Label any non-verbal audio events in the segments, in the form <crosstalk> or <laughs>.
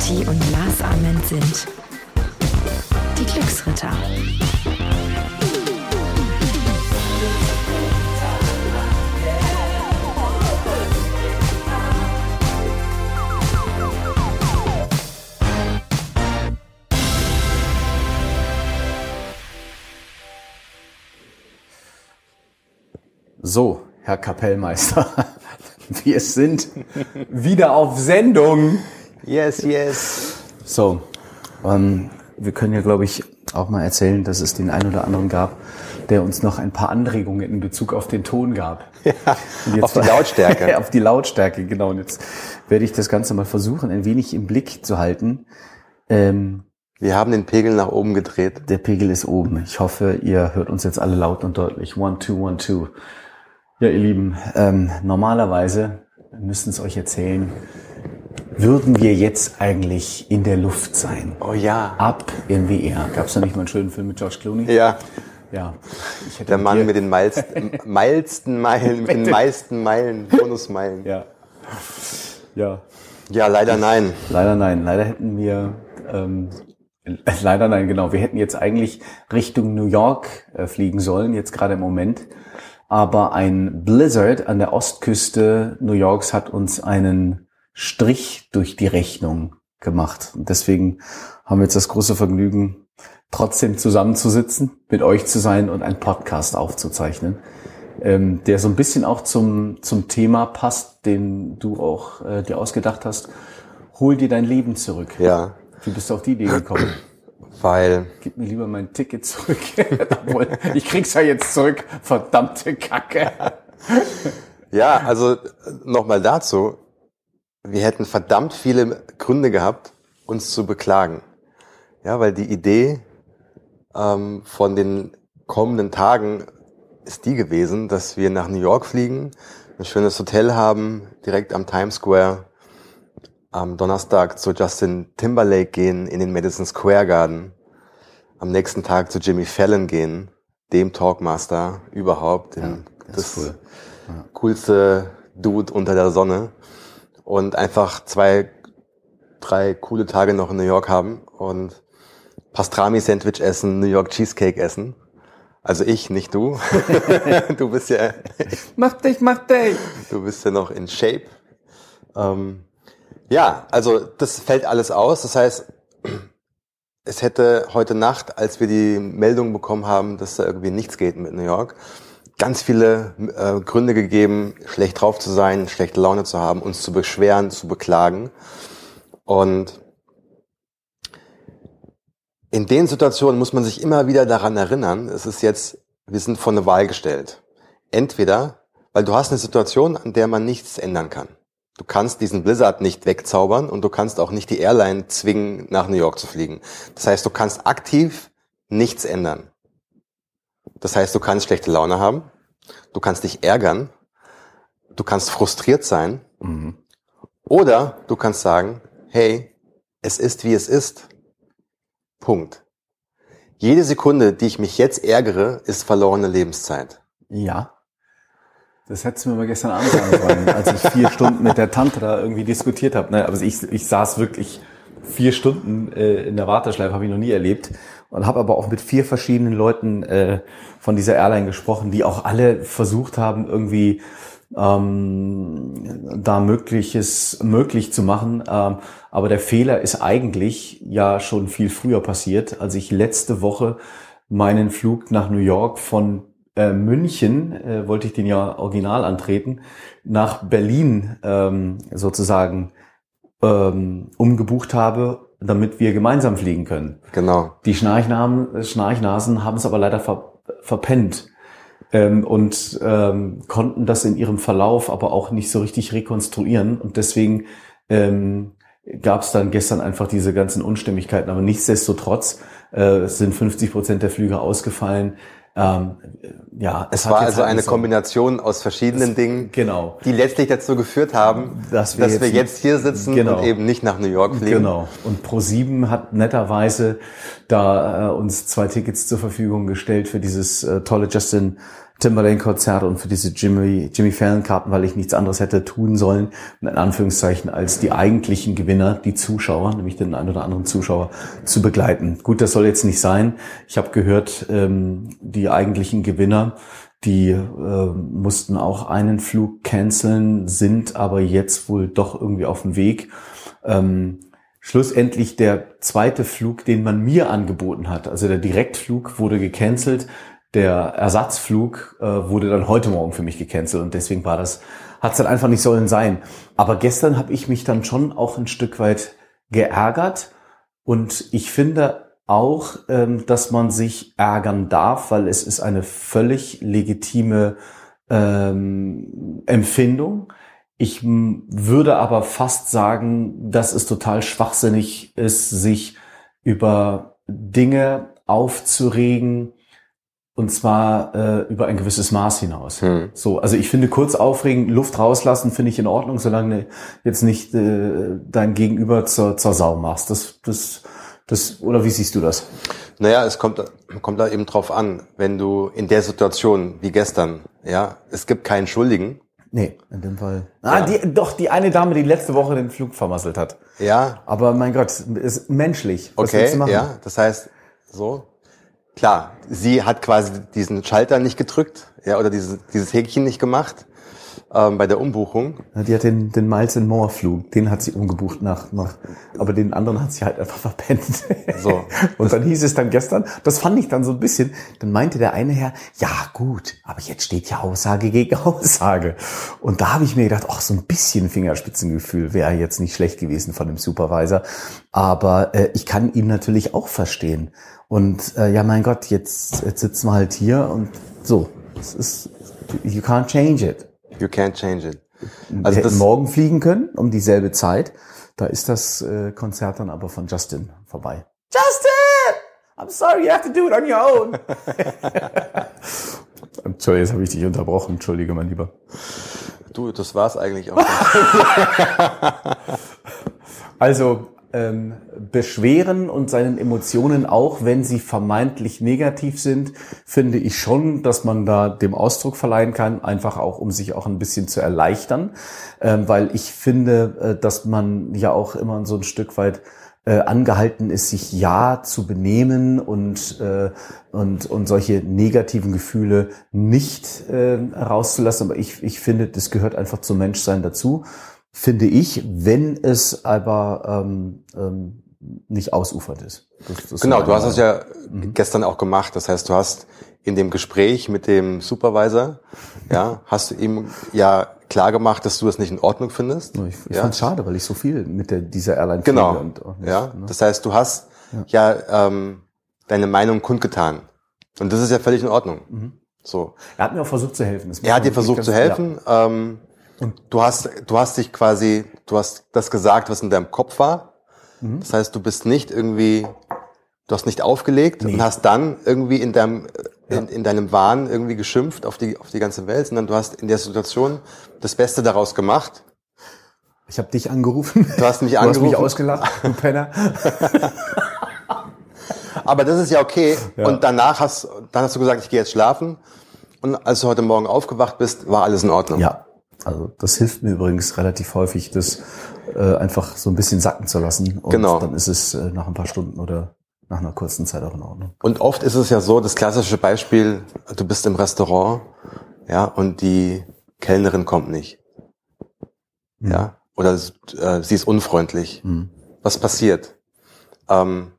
Kati und Lars Ament sind die Glücksritter. So, Herr Kapellmeister, <laughs> wir sind wieder auf Sendung. Yes, yes. So, ähm, wir können ja, glaube ich, auch mal erzählen, dass es den einen oder anderen gab, der uns noch ein paar Anregungen in Bezug auf den Ton gab. <laughs> Ja, auf die Lautstärke. <laughs> auf die Lautstärke, genau. Und jetzt werde ich das Ganze mal versuchen, ein wenig im Blick zu halten. Ähm, wir haben den Pegel nach oben gedreht. Der Pegel ist oben. Ich hoffe, ihr hört uns jetzt alle laut und deutlich. One, two, one, two. Ja, ihr Lieben, ähm, normalerweise müssen es euch erzählen, würden wir jetzt eigentlich in der Luft sein? Oh ja. Ab in VR. Gab es da nicht mal einen schönen Film mit George Clooney? Ja. Ja. der Mann mit den meisten, <laughs> meisten Meilen, mit den meisten Meilen, Bonusmeilen. Ja. Ja. Ja, leider nein. Leider nein. Leider hätten wir, ähm, leider nein, genau. Wir hätten jetzt eigentlich Richtung New York äh, fliegen sollen, jetzt gerade im Moment. Aber ein Blizzard an der Ostküste New Yorks hat uns einen Strich durch die Rechnung gemacht. Und deswegen haben wir jetzt das große Vergnügen, trotzdem zusammenzusitzen, mit euch zu sein und einen Podcast aufzuzeichnen, ähm, der so ein bisschen auch zum, zum Thema passt, den du auch äh, dir ausgedacht hast. Hol dir dein Leben zurück. Ja. Wie bist du auf die Idee gekommen? <clears throat> Weil. Gib mir lieber mein Ticket zurück. <laughs> Ich krieg's ja jetzt zurück. Verdammte Kacke. <laughs> ja, also nochmal dazu. Wir hätten verdammt viele Gründe gehabt, uns zu beklagen. Ja, weil die Idee ähm, von den kommenden Tagen ist die gewesen, dass wir nach New York fliegen, ein schönes Hotel haben, direkt am Times Square, am Donnerstag zu Justin Timberlake gehen in den Madison Square Garden, am nächsten Tag zu Jimmy Fallon gehen, dem Talkmaster überhaupt, ja, das, das cool. ja. coolste Dude unter der Sonne und einfach zwei, drei coole Tage noch in New York haben und Pastrami-Sandwich essen, New York Cheesecake essen. Also ich, nicht du. <laughs> du bist ja. mach dich, mach dich. Du bist ja noch in Shape. Ähm, ja, also das fällt alles aus. Das heißt, es hätte heute Nacht, als wir die Meldung bekommen haben, dass da irgendwie nichts geht mit New York, ganz viele äh, Gründe gegeben, schlecht drauf zu sein, schlechte Laune zu haben, uns zu beschweren, zu beklagen. Und in den Situationen muss man sich immer wieder daran erinnern, es ist jetzt, wir sind vor eine Wahl gestellt. Entweder, weil du hast eine Situation, an der man nichts ändern kann. Du kannst diesen Blizzard nicht wegzaubern und du kannst auch nicht die Airline zwingen, nach New York zu fliegen. Das heißt, du kannst aktiv nichts ändern. Das heißt, du kannst schlechte Laune haben, du kannst dich ärgern, du kannst frustriert sein mhm. oder du kannst sagen, hey, es ist wie es ist. Punkt. Jede Sekunde, die ich mich jetzt ärgere, ist verlorene Lebenszeit. Ja. Das hättest du mir mal gestern Abend sagen sollen, als ich vier <laughs> Stunden mit der Tante da irgendwie diskutiert habe. Ne? Also ich, ich saß wirklich vier Stunden äh, in der Warteschleife, habe ich noch nie erlebt. Und habe aber auch mit vier verschiedenen Leuten äh, von dieser Airline gesprochen, die auch alle versucht haben, irgendwie ähm, da mögliches möglich zu machen. Ähm, aber der Fehler ist eigentlich ja schon viel früher passiert, als ich letzte Woche meinen Flug nach New York von äh, München, äh, wollte ich den ja original antreten, nach Berlin ähm, sozusagen ähm, umgebucht habe, damit wir gemeinsam fliegen können. Genau. Die Schnarchnamen, Schnarchnasen haben es aber leider ver verpennt ähm, und ähm, konnten das in ihrem Verlauf aber auch nicht so richtig rekonstruieren und deswegen ähm, gab es dann gestern einfach diese ganzen Unstimmigkeiten. Aber nichtsdestotrotz äh, sind 50 Prozent der Flüge ausgefallen. Ähm, ja, es, es war also halt eine so Kombination aus verschiedenen es, Dingen, genau. die letztlich dazu geführt haben, dass wir, dass jetzt, wir jetzt, hier sitzen genau. und eben nicht nach New York fliegen. Genau. Und Pro7 hat netterweise da äh, uns zwei Tickets zur Verfügung gestellt für dieses äh, tolle Justin Timberlake-Konzert und für diese Jimmy, Jimmy Fallon-Karten, weil ich nichts anderes hätte tun sollen, in Anführungszeichen, als die eigentlichen Gewinner, die Zuschauer, nämlich den einen oder anderen Zuschauer, zu begleiten. Gut, das soll jetzt nicht sein. Ich habe gehört, ähm, die eigentlichen Gewinner, die äh, mussten auch einen Flug canceln, sind aber jetzt wohl doch irgendwie auf dem Weg. Ähm, schlussendlich der zweite Flug, den man mir angeboten hat, also der Direktflug wurde gecancelt der Ersatzflug äh, wurde dann heute Morgen für mich gecancelt und deswegen war das, hat es dann einfach nicht sollen sein. Aber gestern habe ich mich dann schon auch ein Stück weit geärgert und ich finde auch, ähm, dass man sich ärgern darf, weil es ist eine völlig legitime ähm, Empfindung. Ich würde aber fast sagen, dass es total schwachsinnig ist, sich über Dinge aufzuregen, und zwar äh, über ein gewisses Maß hinaus. Hm. So, also ich finde kurz aufregen, Luft rauslassen, finde ich in Ordnung, solange du jetzt nicht äh, dein Gegenüber zur, zur Sau machst. Das, das, das, oder wie siehst du das? Naja, es kommt, kommt da eben drauf an, wenn du in der Situation wie gestern, ja, es gibt keinen Schuldigen. Nee, in dem Fall. Ah, ja. die, doch, die eine Dame, die letzte Woche den Flug vermasselt hat. Ja. Aber mein Gott, ist menschlich. Was okay, ja, das heißt, so, Klar, sie hat quasi diesen Schalter nicht gedrückt, ja, oder dieses, dieses Häkchen nicht gemacht ähm, bei der Umbuchung. Ja, die hat den, den Miles and More Flug, den hat sie umgebucht nach, nach, aber den anderen hat sie halt einfach <laughs> verpennt. So. Und dann hieß es dann gestern, das fand ich dann so ein bisschen, dann meinte der eine Herr, ja gut, aber jetzt steht ja Aussage gegen <laughs> Aussage. Und da habe ich mir gedacht, ach, so ein bisschen Fingerspitzengefühl wäre jetzt nicht schlecht gewesen von dem Supervisor. Aber äh, ich kann ihn natürlich auch verstehen. Und äh, ja, mein Gott, jetzt, jetzt sitzen wir halt hier und so. Es ist, you can't change it. You can't change it. Also wir hätten morgen fliegen können um dieselbe Zeit. Da ist das äh, Konzert dann aber von Justin vorbei. Justin! I'm sorry, you have to do it on your own. <laughs> Entschuldigung, jetzt habe ich dich unterbrochen. Entschuldige, mein Lieber. Du, das war's eigentlich auch. <laughs> also, ähm, beschweren und seinen Emotionen auch, wenn sie vermeintlich negativ sind, finde ich schon, dass man da dem Ausdruck verleihen kann, einfach auch, um sich auch ein bisschen zu erleichtern, ähm, weil ich finde, äh, dass man ja auch immer so ein Stück weit äh, angehalten ist, sich ja zu benehmen und, äh, und, und solche negativen Gefühle nicht äh, rauszulassen. Aber ich, ich finde, das gehört einfach zum Menschsein dazu finde ich, wenn es aber ähm, ähm, nicht ausufert ist. Das, das genau, du hast es ja mhm. gestern auch gemacht. Das heißt, du hast in dem Gespräch mit dem Supervisor, ja, hast du ihm ja klar gemacht, dass du das nicht in Ordnung findest. Ich, ich ja. fand schade, weil ich so viel mit der, dieser Airline genau. Und, und ja, ne? das heißt, du hast ja, ja ähm, deine Meinung kundgetan. Und das ist ja völlig in Ordnung. Mhm. So. Er hat mir auch versucht zu helfen. Er hat dir versucht zu helfen. Ja. Ähm, und du hast, du hast dich quasi, du hast das gesagt, was in deinem Kopf war. Mhm. Das heißt, du bist nicht irgendwie, du hast nicht aufgelegt nee. und hast dann irgendwie in deinem, ja. in, in, deinem Wahn irgendwie geschimpft auf die, auf die ganze Welt, sondern du hast in der Situation das Beste daraus gemacht. Ich habe dich angerufen. Du hast mich angerufen. Du hast mich ausgelacht, du Penner. <laughs> Aber das ist ja okay. Ja. Und danach hast, dann hast du gesagt, ich gehe jetzt schlafen. Und als du heute Morgen aufgewacht bist, war alles in Ordnung. Ja, also das hilft mir übrigens relativ häufig, das äh, einfach so ein bisschen sacken zu lassen. Und genau. dann ist es äh, nach ein paar Stunden oder nach einer kurzen Zeit auch in Ordnung. Und oft ist es ja so, das klassische Beispiel, du bist im Restaurant, ja, und die Kellnerin kommt nicht. Mhm. Ja. Oder äh, sie ist unfreundlich. Mhm. Was passiert? Ähm,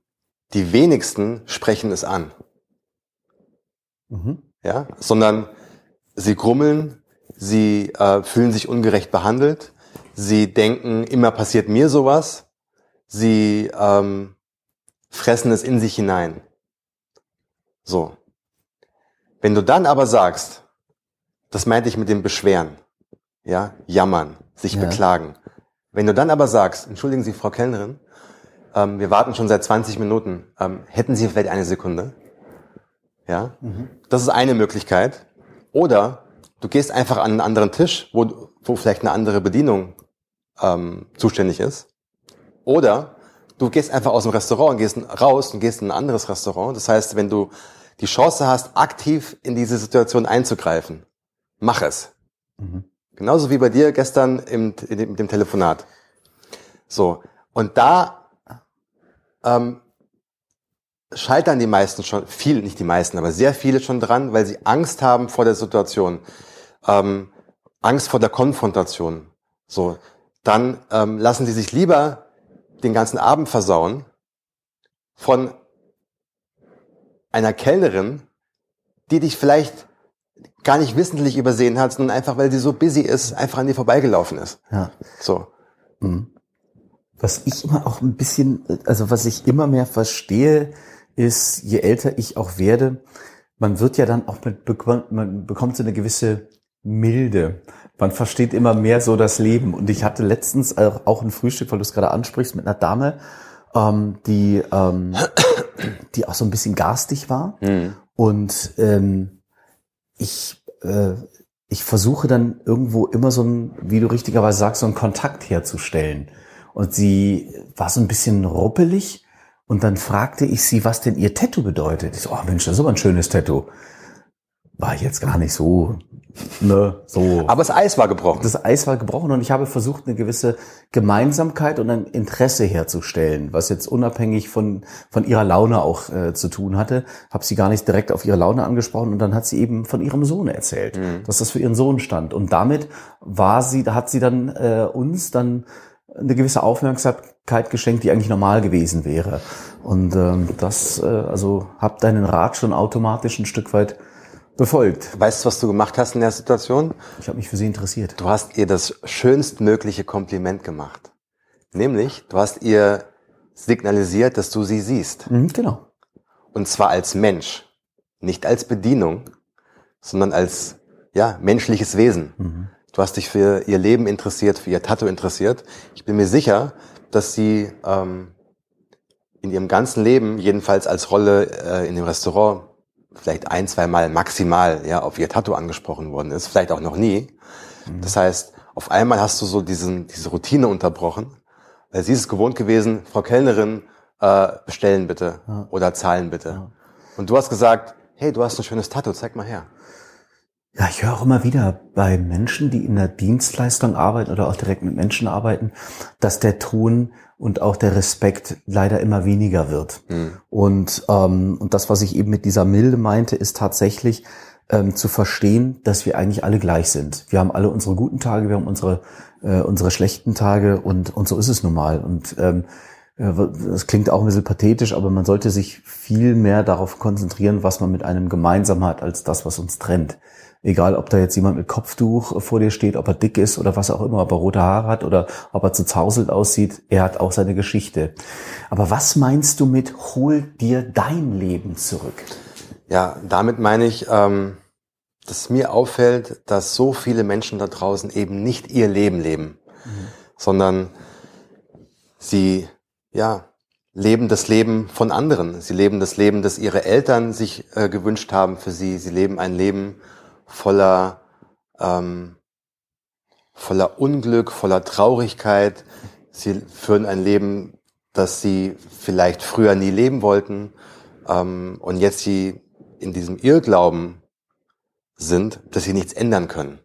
die wenigsten sprechen es an. Mhm. Ja, sondern sie grummeln, Sie äh, fühlen sich ungerecht behandelt. Sie denken, immer passiert mir sowas. Sie ähm, fressen es in sich hinein. So. Wenn du dann aber sagst, das meinte ich mit dem Beschweren, ja, jammern, sich ja. beklagen. Wenn du dann aber sagst, entschuldigen Sie, Frau Kellnerin, ähm, wir warten schon seit 20 Minuten, ähm, hätten Sie vielleicht eine Sekunde? Ja, mhm. das ist eine Möglichkeit. Oder Du gehst einfach an einen anderen Tisch, wo, wo vielleicht eine andere Bedienung ähm, zuständig ist. Oder du gehst einfach aus dem Restaurant und gehst raus und gehst in ein anderes Restaurant. Das heißt, wenn du die Chance hast, aktiv in diese Situation einzugreifen, mach es. Mhm. Genauso wie bei dir gestern im, in dem, dem Telefonat. So. Und da ähm, scheitern die meisten schon, viel, nicht die meisten, aber sehr viele schon dran, weil sie Angst haben vor der Situation. Ähm, Angst vor der Konfrontation. So. Dann ähm, lassen sie sich lieber den ganzen Abend versauen von einer Kellnerin, die dich vielleicht gar nicht wissentlich übersehen hat, sondern einfach, weil sie so busy ist, einfach an dir vorbeigelaufen ist. Ja. So. Mhm. Was ich immer auch ein bisschen, also was ich immer mehr verstehe, ist, je älter ich auch werde, man wird ja dann auch mit, man bekommt so eine gewisse Milde. Man versteht immer mehr so das Leben. Und ich hatte letztens auch ein Frühstück, weil du es gerade ansprichst, mit einer Dame, ähm, die, ähm, die auch so ein bisschen garstig war. Mhm. Und ähm, ich, äh, ich versuche dann irgendwo immer so ein, wie du richtigerweise sagst, so einen Kontakt herzustellen. Und sie war so ein bisschen ruppelig. Und dann fragte ich sie, was denn ihr Tattoo bedeutet. Ich so, oh Mensch, das ist aber ein schönes Tattoo. War jetzt gar nicht so Ne, so. Aber das Eis war gebrochen. Das Eis war gebrochen und ich habe versucht, eine gewisse Gemeinsamkeit und ein Interesse herzustellen, was jetzt unabhängig von, von ihrer Laune auch äh, zu tun hatte. Habe sie gar nicht direkt auf ihre Laune angesprochen und dann hat sie eben von ihrem Sohn erzählt, mhm. dass das für ihren Sohn stand. Und damit war sie, da hat sie dann äh, uns dann eine gewisse Aufmerksamkeit geschenkt, die eigentlich normal gewesen wäre. Und ähm, das, äh, also hab deinen Rat schon automatisch ein Stück weit befolgt. Weißt du, was du gemacht hast in der Situation? Ich habe mich für sie interessiert. Du hast ihr das schönstmögliche Kompliment gemacht. Nämlich, du hast ihr signalisiert, dass du sie siehst. Mhm, genau. Und zwar als Mensch. Nicht als Bedienung, sondern als ja, menschliches Wesen. Mhm. Du hast dich für ihr Leben interessiert, für ihr Tattoo interessiert. Ich bin mir sicher, dass sie ähm, in ihrem ganzen Leben, jedenfalls als Rolle äh, in dem Restaurant, vielleicht ein, zwei Mal maximal ja auf ihr Tattoo angesprochen worden ist, vielleicht auch noch nie. Mhm. Das heißt, auf einmal hast du so diesen, diese Routine unterbrochen, weil sie ist es gewohnt gewesen, Frau Kellnerin, äh, bestellen bitte ja. oder zahlen bitte. Ja. Und du hast gesagt, hey, du hast ein schönes Tattoo, zeig mal her. Ja, ich höre auch immer wieder bei Menschen, die in der Dienstleistung arbeiten oder auch direkt mit Menschen arbeiten, dass der Ton und auch der Respekt leider immer weniger wird. Mhm. Und, ähm, und das, was ich eben mit dieser Milde meinte, ist tatsächlich ähm, zu verstehen, dass wir eigentlich alle gleich sind. Wir haben alle unsere guten Tage, wir haben unsere, äh, unsere schlechten Tage und, und so ist es nun mal. Und ähm, äh, das klingt auch ein bisschen pathetisch, aber man sollte sich viel mehr darauf konzentrieren, was man mit einem gemeinsam hat, als das, was uns trennt. Egal, ob da jetzt jemand mit Kopftuch vor dir steht, ob er dick ist oder was auch immer, ob er rote Haare hat oder ob er zu zauselt aussieht, er hat auch seine Geschichte. Aber was meinst du mit hol dir dein Leben zurück? Ja, damit meine ich, ähm, dass mir auffällt, dass so viele Menschen da draußen eben nicht ihr Leben leben, mhm. sondern sie, ja, leben das Leben von anderen. Sie leben das Leben, das ihre Eltern sich äh, gewünscht haben für sie. Sie leben ein Leben, voller, ähm, voller Unglück, voller Traurigkeit. Sie führen ein Leben, das sie vielleicht früher nie leben wollten ähm, und jetzt sie in diesem Irrglauben sind, dass sie nichts ändern können.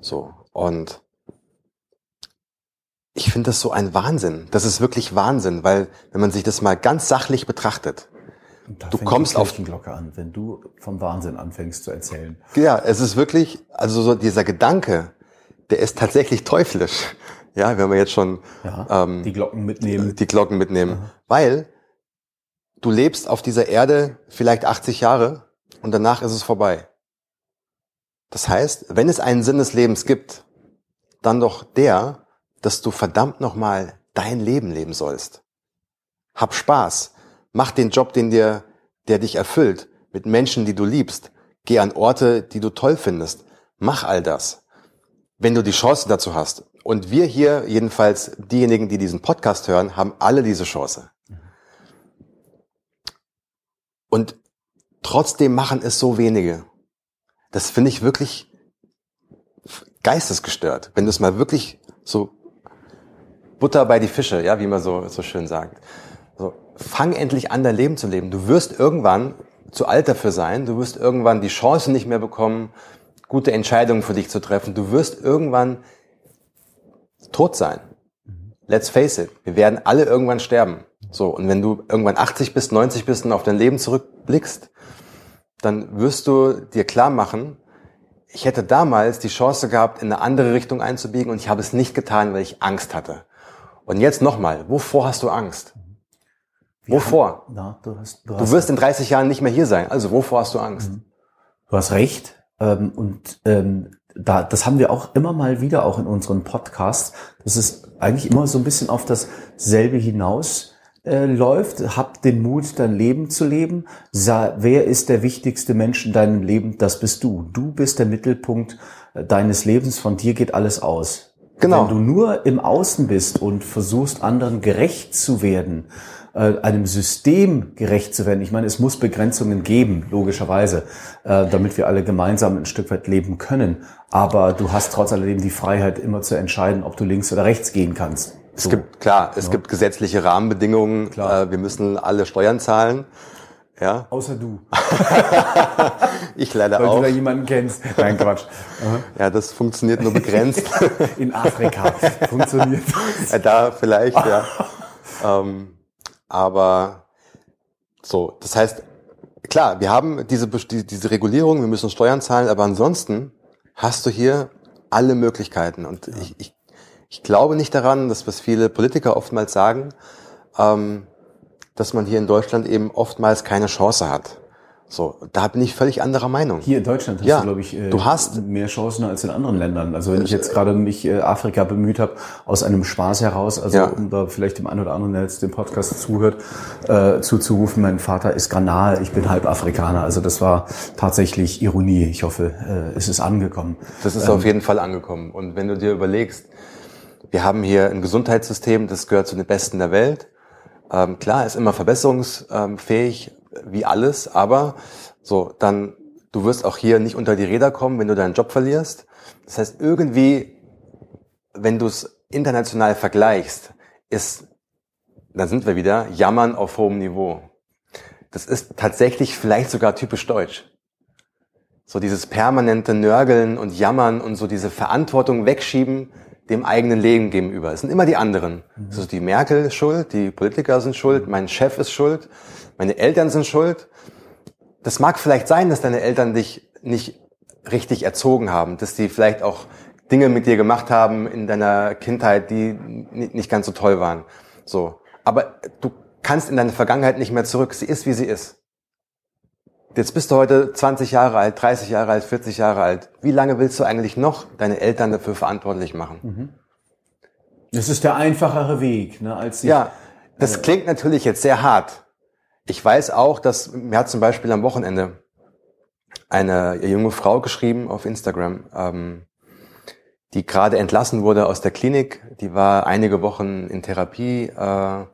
So und ich finde das so ein Wahnsinn. Das ist wirklich Wahnsinn, weil wenn man sich das mal ganz sachlich betrachtet, du kommst auf die Glocke an, wenn du vom Wahnsinn anfängst zu erzählen. Ja, es ist wirklich, also so dieser Gedanke, der ist tatsächlich teuflisch. Ja, wenn wir jetzt schon ja, ähm, die Glocken mitnehmen. Die Glocken mitnehmen, ja. weil du lebst auf dieser Erde vielleicht 80 Jahre und danach ist es vorbei. Das heißt, wenn es einen Sinn des Lebens gibt, dann doch der, dass du verdammt nochmal dein Leben leben sollst. Hab Spaß. Mach den Job, den dir, der dich erfüllt, mit Menschen, die du liebst. Geh an Orte, die du toll findest. Mach all das. Wenn du die Chance dazu hast. Und wir hier, jedenfalls diejenigen, die diesen Podcast hören, haben alle diese Chance. Und trotzdem machen es so wenige. Das finde ich wirklich geistesgestört. Wenn du es mal wirklich so Butter bei die Fische, ja, wie man so, so schön sagt. Fang endlich an, dein Leben zu leben. Du wirst irgendwann zu alt dafür sein. Du wirst irgendwann die Chance nicht mehr bekommen, gute Entscheidungen für dich zu treffen. Du wirst irgendwann tot sein. Let's face it. Wir werden alle irgendwann sterben. So. Und wenn du irgendwann 80 bist, 90 bist und auf dein Leben zurückblickst, dann wirst du dir klar machen, ich hätte damals die Chance gehabt, in eine andere Richtung einzubiegen und ich habe es nicht getan, weil ich Angst hatte. Und jetzt nochmal, wovor hast du Angst? Wovor? Ja, du, hast, du, hast du wirst in 30 Jahren nicht mehr hier sein. Also wovor hast du Angst? Mhm. Du hast recht. Ähm, und ähm, da, das haben wir auch immer mal wieder auch in unseren Podcasts. Das ist eigentlich immer so ein bisschen auf dasselbe hinaus äh, läuft. Hab den Mut, dein Leben zu leben. Sa wer ist der wichtigste Mensch in deinem Leben? Das bist du. Du bist der Mittelpunkt äh, deines Lebens. Von dir geht alles aus. Genau. Wenn du nur im Außen bist und versuchst, anderen gerecht zu werden, einem System gerecht zu werden. Ich meine, es muss Begrenzungen geben, logischerweise, äh, damit wir alle gemeinsam ein Stück weit leben können. Aber du hast trotz alledem die Freiheit, immer zu entscheiden, ob du links oder rechts gehen kannst. Es so. gibt, klar, es ja. gibt gesetzliche Rahmenbedingungen. Klar. Äh, wir müssen alle Steuern zahlen. Ja. Außer du. <laughs> ich leider Weil auch. Weil du da jemanden kennst. Nein, Quatsch. Ja, das funktioniert nur begrenzt. <laughs> In Afrika funktioniert das. Ja, da vielleicht, ja. <laughs> ähm, aber so, das heißt, klar, wir haben diese, diese Regulierung, wir müssen Steuern zahlen, aber ansonsten hast du hier alle Möglichkeiten. Und ja. ich, ich, ich glaube nicht daran, dass was viele Politiker oftmals sagen, ähm, dass man hier in Deutschland eben oftmals keine Chance hat. So, da bin ich völlig anderer Meinung. Hier in Deutschland hast ja, du, glaube ich, äh, du hast mehr Chancen als in anderen Ländern. Also wenn ich jetzt gerade mich äh, Afrika bemüht habe, aus einem Spaß heraus, also ja. um da vielleicht dem einen oder anderen, der jetzt dem Podcast zuhört, äh, zuzurufen, mein Vater ist Ghanaer, ich bin halb Afrikaner. Also das war tatsächlich Ironie. Ich hoffe, äh, es ist angekommen. Das ist ähm, auf jeden Fall angekommen. Und wenn du dir überlegst, wir haben hier ein Gesundheitssystem, das gehört zu den besten der Welt. Ähm, klar, ist immer verbesserungsfähig, wie alles, aber so, dann, du wirst auch hier nicht unter die Räder kommen, wenn du deinen Job verlierst. Das heißt, irgendwie, wenn du es international vergleichst, ist, dann sind wir wieder, jammern auf hohem Niveau. Das ist tatsächlich vielleicht sogar typisch deutsch. So dieses permanente Nörgeln und Jammern und so diese Verantwortung wegschieben dem eigenen Leben gegenüber. Es sind immer die anderen. Mhm. Also die Merkel ist schuld, die Politiker sind schuld, mein Chef ist schuld meine Eltern sind schuld. Das mag vielleicht sein, dass deine Eltern dich nicht richtig erzogen haben, dass die vielleicht auch Dinge mit dir gemacht haben in deiner Kindheit, die nicht ganz so toll waren. So. Aber du kannst in deine Vergangenheit nicht mehr zurück. Sie ist, wie sie ist. Jetzt bist du heute 20 Jahre alt, 30 Jahre alt, 40 Jahre alt. Wie lange willst du eigentlich noch deine Eltern dafür verantwortlich machen? Mhm. Das ist der einfachere Weg, ne, als sich, Ja, das äh, klingt natürlich jetzt sehr hart. Ich weiß auch, dass mir hat zum Beispiel am Wochenende eine junge Frau geschrieben auf Instagram, ähm, die gerade entlassen wurde aus der Klinik. Die war einige Wochen in Therapie, äh,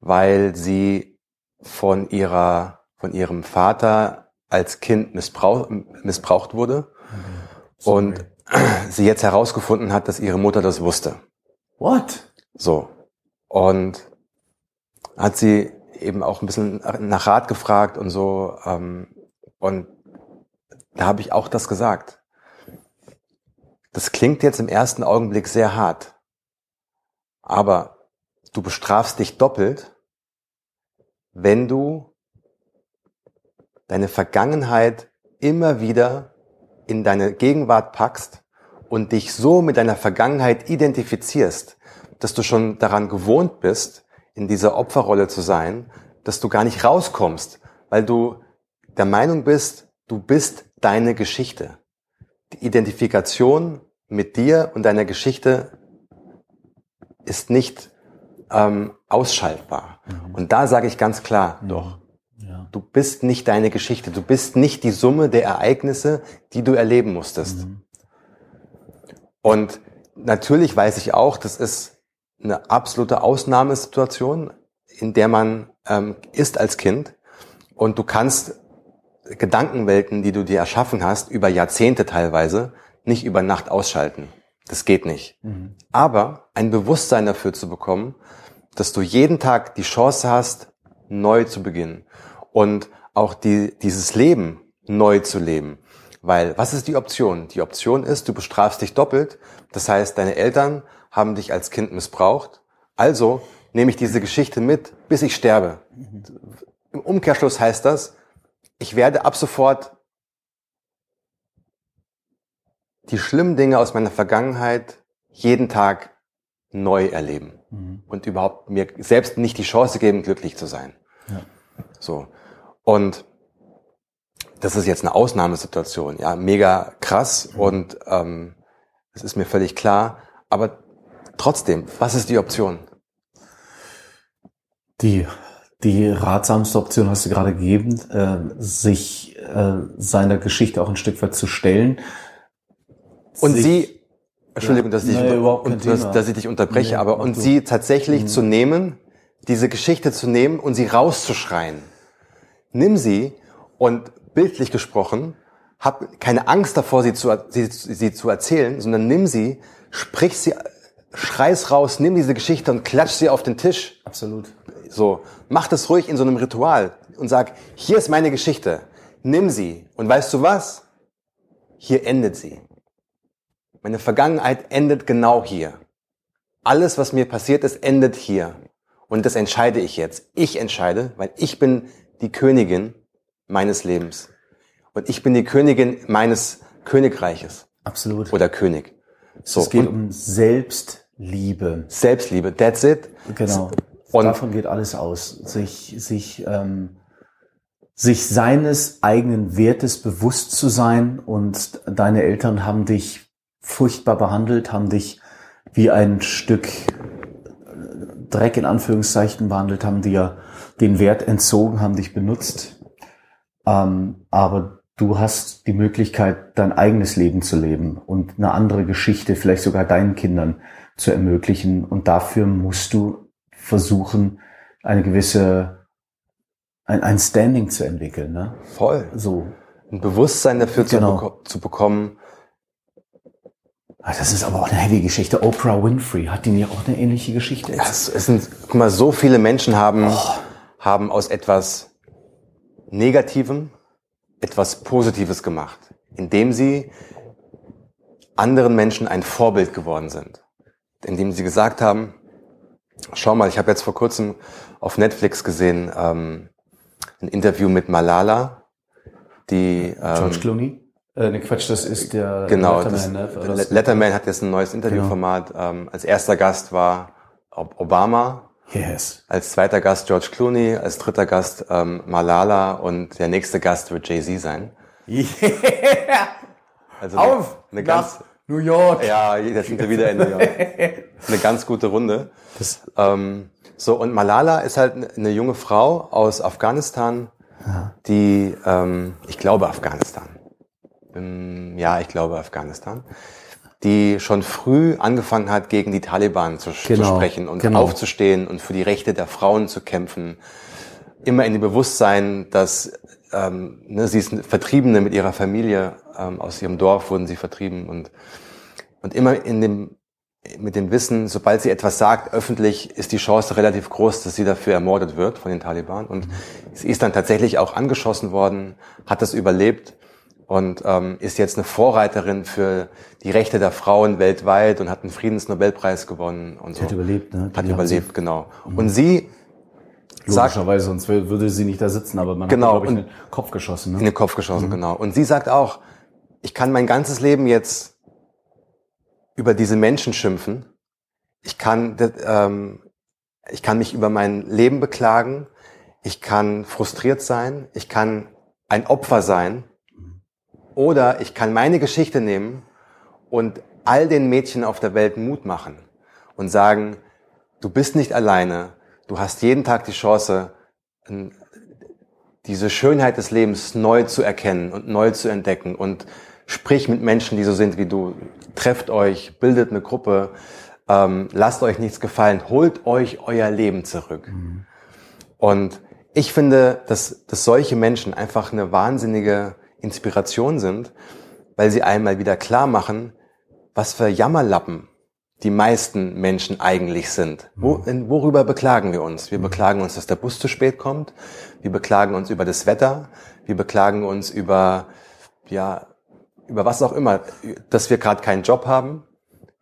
weil sie von ihrer, von ihrem Vater als Kind missbrauch, missbraucht wurde. Okay. Und <clears throat> sie jetzt herausgefunden hat, dass ihre Mutter das wusste. What? So. Und hat sie eben auch ein bisschen nach Rat gefragt und so. Ähm, und da habe ich auch das gesagt. Das klingt jetzt im ersten Augenblick sehr hart, aber du bestrafst dich doppelt, wenn du deine Vergangenheit immer wieder in deine Gegenwart packst und dich so mit deiner Vergangenheit identifizierst, dass du schon daran gewohnt bist, in dieser Opferrolle zu sein, dass du gar nicht rauskommst, weil du der Meinung bist, du bist deine Geschichte. Die Identifikation mit dir und deiner Geschichte ist nicht ähm, ausschaltbar. Mhm. Und da sage ich ganz klar, doch, ja. du bist nicht deine Geschichte, du bist nicht die Summe der Ereignisse, die du erleben musstest. Mhm. Und natürlich weiß ich auch, das ist eine absolute Ausnahmesituation, in der man ähm, ist als Kind und du kannst Gedankenwelten, die du dir erschaffen hast, über Jahrzehnte teilweise, nicht über Nacht ausschalten. Das geht nicht. Mhm. Aber ein Bewusstsein dafür zu bekommen, dass du jeden Tag die Chance hast, neu zu beginnen. Und auch die, dieses Leben neu zu leben. Weil was ist die Option? Die Option ist, du bestrafst dich doppelt. Das heißt, deine Eltern haben dich als Kind missbraucht. Also nehme ich diese Geschichte mit, bis ich sterbe. Im Umkehrschluss heißt das, ich werde ab sofort die schlimmen Dinge aus meiner Vergangenheit jeden Tag neu erleben mhm. und überhaupt mir selbst nicht die Chance geben, glücklich zu sein. Ja. So. Und das ist jetzt eine Ausnahmesituation, ja, mega krass mhm. und ähm, das ist mir völlig klar. Aber trotzdem, was ist die Option? Die die ratsamste Option hast du gerade gegeben, äh, sich äh, seiner Geschichte auch ein Stück weit zu stellen. Und sie, Entschuldigung, ja, dass, ich, nee, und, dass, dass, ich dich unterbreche, nee, aber und du. sie tatsächlich mhm. zu nehmen, diese Geschichte zu nehmen und sie rauszuschreien. Nimm sie und bildlich gesprochen, hab keine Angst davor, sie zu, sie, sie zu erzählen, sondern nimm sie, sprich sie, schrei's raus, nimm diese Geschichte und klatsch sie auf den Tisch. Absolut. So, mach das ruhig in so einem Ritual und sag, hier ist meine Geschichte, nimm sie. Und weißt du was? Hier endet sie. Meine Vergangenheit endet genau hier. Alles, was mir passiert ist, endet hier. Und das entscheide ich jetzt. Ich entscheide, weil ich bin die Königin meines Lebens. Und ich bin die Königin meines Königreiches. Absolut. Oder König. So, es geht um Selbstliebe. Selbstliebe, that's it. Genau. Und davon geht alles aus. Sich, sich, ähm, sich seines eigenen Wertes bewusst zu sein und deine Eltern haben dich furchtbar behandelt, haben dich wie ein Stück Dreck in Anführungszeichen behandelt, haben dir den Wert entzogen, haben dich benutzt. Ähm, aber du hast die Möglichkeit, dein eigenes Leben zu leben und eine andere Geschichte, vielleicht sogar deinen Kindern zu ermöglichen. Und dafür musst du versuchen, eine gewisse, ein, ein Standing zu entwickeln. Ne? Voll. So. Ein Bewusstsein dafür genau. zu, beko zu bekommen, ah, das ist aber auch eine heavy Geschichte. Oprah Winfrey, hat die nicht auch eine ähnliche Geschichte? Ja, es, es sind, guck mal, so viele Menschen haben, oh. haben aus etwas Negativem etwas Positives gemacht, indem sie anderen Menschen ein Vorbild geworden sind. Indem sie gesagt haben, schau mal, ich habe jetzt vor kurzem auf Netflix gesehen ähm, ein Interview mit Malala, die... Ähm, George Clooney? Äh, ne Quatsch, das ist der genau, Letterman. Das, ne? Letterman hat jetzt ein neues Interviewformat. Genau. Ähm, als erster Gast war Obama, Yes. Als zweiter Gast George Clooney, als dritter Gast ähm, Malala und der nächste Gast wird Jay-Z sein. <laughs> Yeah. Also Auf eine, eine ganz, New York. Ja, jetzt sind wir wieder in New York. <laughs> eine ganz gute Runde. Ähm, so, und Malala ist halt eine junge Frau aus Afghanistan, die, ähm, ich glaube Afghanistan. Ähm, ja, ich glaube Afghanistan die schon früh angefangen hat, gegen die Taliban zu, genau, zu sprechen und genau. aufzustehen und für die Rechte der Frauen zu kämpfen. Immer in dem Bewusstsein, dass ähm, ne, sie ist Vertriebene mit ihrer Familie, ähm, aus ihrem Dorf wurden sie vertrieben und, und immer in dem, mit dem Wissen, sobald sie etwas sagt, öffentlich, ist die Chance relativ groß, dass sie dafür ermordet wird von den Taliban. Und sie ist dann tatsächlich auch angeschossen worden, hat das überlebt und ähm, ist jetzt eine Vorreiterin für die Rechte der Frauen weltweit und hat einen Friedensnobelpreis gewonnen und so. Hat überlebt, ne? Die hat überlebt, sie, genau. Mhm. Und sie Logischerweise, sonst würde sie nicht da sitzen, aber man genau, hat, glaube ich, in den Kopf geschossen. Ne? In den Kopf geschossen, mhm. genau. Und sie sagt auch, ich kann mein ganzes Leben jetzt über diese Menschen schimpfen. Ich kann, ähm, ich kann mich über mein Leben beklagen. Ich kann frustriert sein. Ich kann ein Opfer sein. Oder ich kann meine Geschichte nehmen und all den Mädchen auf der Welt Mut machen und sagen, du bist nicht alleine, du hast jeden Tag die Chance, diese Schönheit des Lebens neu zu erkennen und neu zu entdecken und sprich mit Menschen, die so sind wie du, trefft euch, bildet eine Gruppe, ähm, lasst euch nichts gefallen, holt euch euer Leben zurück. Mhm. Und ich finde, dass, dass solche Menschen einfach eine wahnsinnige Inspiration sind, weil sie einmal wieder klar machen, was für Jammerlappen die meisten Menschen eigentlich sind. Wo, Mhm. in, worüber beklagen wir uns? Wir beklagen uns, dass der Bus zu spät kommt. Wir beklagen uns über das Wetter. Wir beklagen uns über, ja, über was auch immer, dass wir gerade keinen Job haben.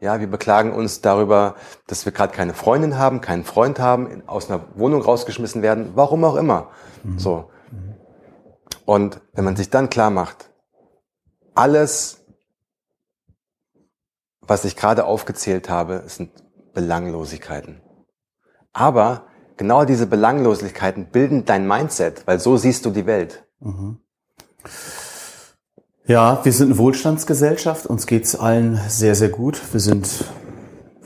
Ja, wir beklagen uns darüber, dass wir gerade keine Freundin haben, keinen Freund haben, aus einer Wohnung rausgeschmissen werden, warum auch immer. So. Und wenn man sich dann klar macht, alles, was ich gerade aufgezählt habe, sind Belanglosigkeiten. Aber genau diese Belanglosigkeiten bilden dein Mindset, weil so siehst du die Welt. Ja, wir sind eine Wohlstandsgesellschaft, uns geht's allen sehr, sehr gut. Wir sind,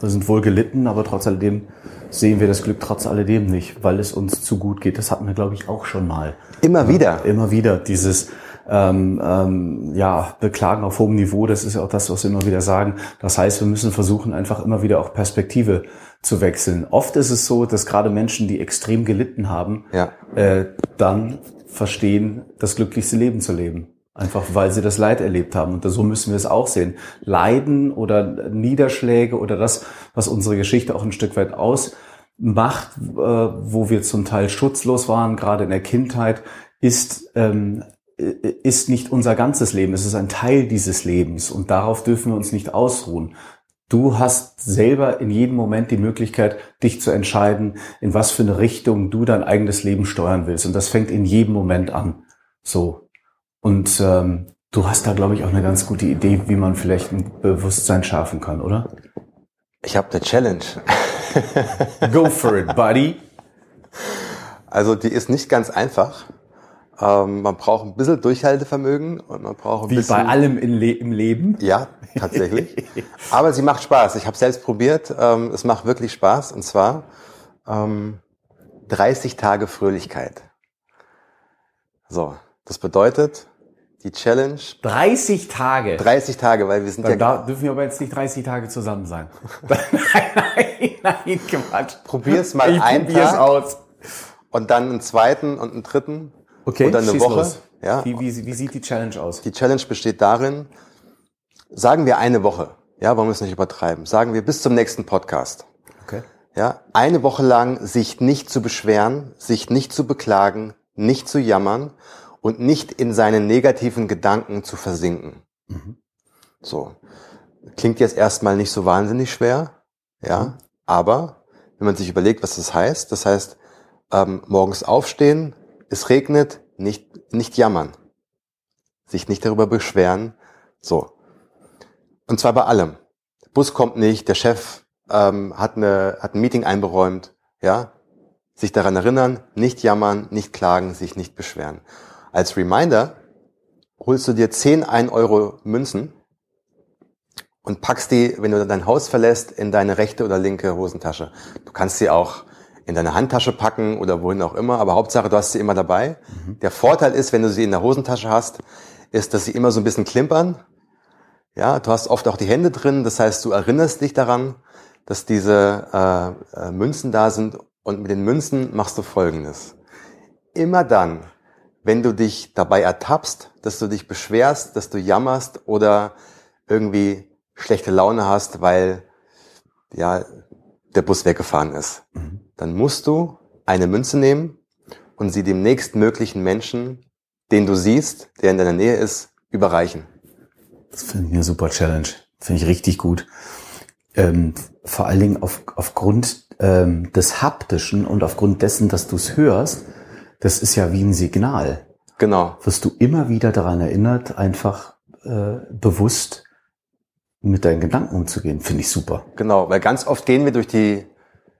wir sind wohl gelitten, aber trotz alledem sehen wir das Glück trotz alledem nicht, weil es uns zu gut geht. Das hatten wir, glaube ich, auch schon mal. Immer wieder. Immer wieder dieses ähm, ähm, ja, Beklagen auf hohem Niveau, das ist ja auch das, was wir immer wieder sagen. Das heißt, wir müssen versuchen, einfach immer wieder auch Perspektive zu wechseln. Oft ist es so, dass gerade Menschen, die extrem gelitten haben, Ja. äh, dann verstehen, das glücklichste Leben zu leben. Einfach weil sie das Leid erlebt haben. Und so müssen wir es auch sehen. Leiden oder Niederschläge oder das, was unsere Geschichte auch ein Stück weit ausmacht, äh, wo wir zum Teil schutzlos waren, gerade in der Kindheit, ist, ähm, äh, ist nicht unser ganzes Leben. Es ist ein Teil dieses Lebens. Und darauf dürfen wir uns nicht ausruhen. Du hast selber in jedem Moment die Möglichkeit, dich zu entscheiden, in was für eine Richtung du dein eigenes Leben steuern willst. Und das fängt in jedem Moment an. So. Und ähm, du hast da, glaube ich, auch eine ganz gute Idee, wie man vielleicht ein Bewusstsein schärfen kann, oder? Ich habe eine Challenge. Go for it, buddy. Also die ist nicht ganz einfach. Ähm, man braucht ein bisschen Durchhaltevermögen und man braucht ein Wie bisschen bei allem Le im Leben. Ja, tatsächlich. Aber sie macht Spaß. Ich habe selbst probiert. Ähm, es macht wirklich Spaß. Und zwar ähm, 30 Tage Fröhlichkeit. So, das bedeutet die Challenge 30 Tage. 30 Tage, weil wir sind Dann ja da dürfen wir aber jetzt nicht 30 Tage zusammen sein. <laughs> <laughs> nein, nein, nein, Quatsch. Probier's mal ich einen probier's Tag. aus. und dann einen zweiten und einen dritten Okay, oder eine Woche. los. Ja, Wie, wie, wie sieht die Challenge aus? Die Challenge besteht darin, sagen wir eine Woche. Ja, wollen wir es nicht übertreiben. Sagen wir bis zum nächsten Podcast. Okay. Ja, eine Woche lang sich nicht zu beschweren, sich nicht zu beklagen, nicht zu jammern und nicht in seinen negativen Gedanken zu versinken. Mhm. So. Klingt jetzt erstmal nicht so wahnsinnig schwer, ja, aber wenn man sich überlegt, was das heißt, das heißt, ähm, morgens aufstehen, es regnet, nicht, nicht jammern. Sich nicht darüber beschweren, so. Und zwar bei allem. Bus kommt nicht, der Chef ähm, hat, eine, hat ein Meeting einberäumt, ja. Sich daran erinnern, nicht jammern, nicht klagen, sich nicht beschweren. Als Reminder holst du dir 10 1 Euro Münzen und packst die, wenn du dein Haus verlässt, in deine rechte oder linke Hosentasche. Du kannst sie auch in deine Handtasche packen oder wohin auch immer, aber Hauptsache, du hast sie immer dabei. Der Vorteil ist, wenn du sie in der Hosentasche hast, ist, dass sie immer so ein bisschen klimpern. Ja, du hast oft auch die Hände drin, das heißt, du erinnerst dich daran, dass diese äh, äh, Münzen da sind und mit den Münzen machst du Folgendes. Immer dann, wenn du dich dabei ertappst, dass du dich beschwerst, dass du jammerst oder irgendwie schlechte Laune hast, weil ja der Bus weggefahren ist, dann musst du eine Münze nehmen und sie dem nächstmöglichen Menschen, den du siehst, der in deiner Nähe ist, überreichen. Das finde ich eine super Challenge. Finde ich richtig gut. Ähm, vor allen Dingen auf, aufgrund ähm, des Haptischen und aufgrund dessen, dass du es hörst, das ist ja wie ein Signal. Genau. Wirst du immer wieder daran erinnert, einfach äh, bewusst mit deinen Gedanken umzugehen. Finde ich super. Genau, weil ganz oft gehen wir durch die,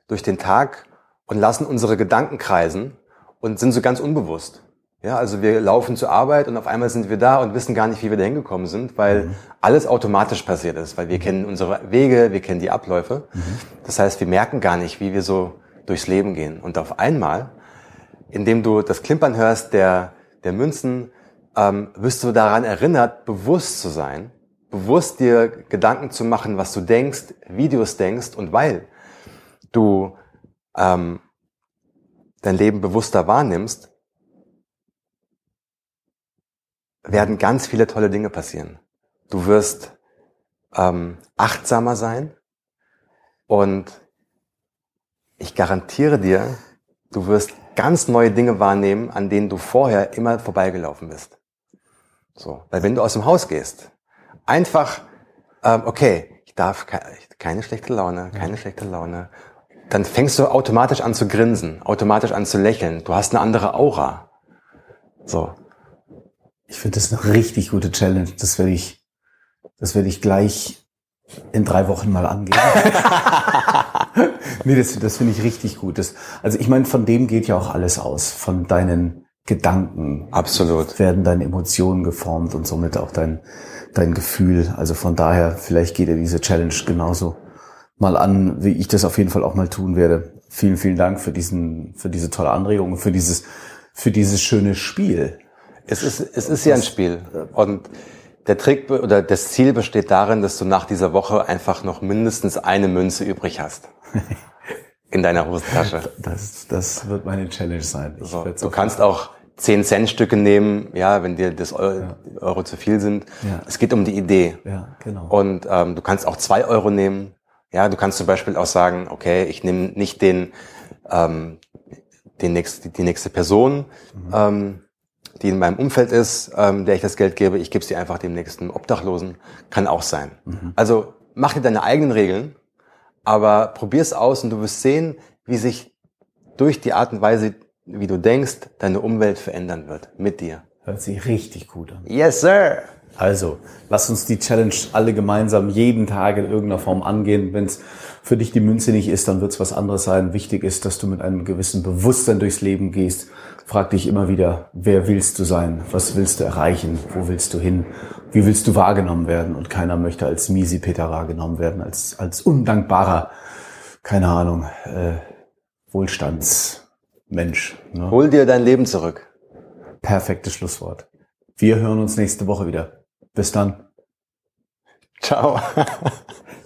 durch den Tag und lassen unsere Gedanken kreisen und sind so ganz unbewusst. Ja, also wir laufen zur Arbeit und auf einmal sind wir da und wissen gar nicht, wie wir da hingekommen sind, weil alles automatisch passiert ist, weil wir kennen unsere Wege, wir kennen die Abläufe. Das heißt, wir merken gar nicht, wie wir so durchs Leben gehen. Und auf einmal, indem du das Klimpern hörst der, der Münzen, ähm, wirst du daran erinnert, bewusst zu sein, bewusst dir Gedanken zu machen, was du denkst, wie du es denkst und weil du ähm, dein Leben bewusster wahrnimmst, werden ganz viele tolle Dinge passieren. Du wirst ähm, achtsamer sein, Und ich garantiere dir, du wirst ganz neue Dinge wahrnehmen, an denen du vorher immer vorbeigelaufen bist. So, weil wenn du aus dem Haus gehst, einfach, ähm, okay, ich darf ke keine schlechte Laune, keine schlechte Laune, dann fängst du automatisch an zu grinsen, automatisch an zu lächeln. Du hast eine andere Aura. So. Ich finde das eine richtig gute Challenge. Das werde ich, das werde ich gleich in drei Wochen mal angehen. <laughs> nee, das, das finde ich richtig gut. Das, also ich meine, von dem geht ja auch alles aus. Von deinen Gedanken. Absolut. Werden deine Emotionen geformt und somit auch dein, dein Gefühl. Also von daher, vielleicht geht dir diese Challenge genauso mal an, wie ich das auf jeden Fall auch mal tun werde. Vielen, vielen Dank für diesen, für diese tolle Anregung, für dieses, für dieses schöne Spiel. Es ist, es ist ja ein Spiel. Und der Trick oder das Ziel besteht darin, dass du nach dieser Woche einfach noch mindestens eine Münze übrig hast. <laughs> In deiner Hosentasche. Das, das wird meine Challenge sein. So, du kannst auch 10 Cent Stücke nehmen, ja, wenn dir das Euro, ja. Euro zu viel sind. Ja. Es geht um die Idee. Ja, genau. Und ähm, du kannst auch zwei Euro nehmen. Ja, du kannst zum Beispiel auch sagen, okay, ich nehme nicht den, ähm, den nächst, die nächste Person, mhm. ähm, die in meinem Umfeld ist, ähm, der ich das Geld gebe, ich gebe sie einfach dem nächsten Obdachlosen, kann auch sein. Mhm. Also mach dir deine eigenen Regeln, aber probier es aus und du wirst sehen, wie sich durch die Art und Weise, wie du denkst, deine Umwelt verändern wird mit dir. Hört sich richtig gut an. Yes, sir. Also, lass uns die Challenge alle gemeinsam jeden Tag in irgendeiner Form angehen. Wenn es für dich die Münze nicht ist, dann wird es was anderes sein. Wichtig ist, dass du mit einem gewissen Bewusstsein durchs Leben gehst. Frag dich immer wieder, wer willst du sein? Was willst du erreichen? Wo willst du hin? Wie willst du wahrgenommen werden? Und keiner möchte als Miesi-Peter wahrgenommen werden, als, als undankbarer, keine Ahnung, äh, Wohlstandsmensch. Ne? Hol dir dein Leben zurück. Perfektes Schlusswort. Wir hören uns nächste Woche wieder. Bis dann. Ciao. <laughs>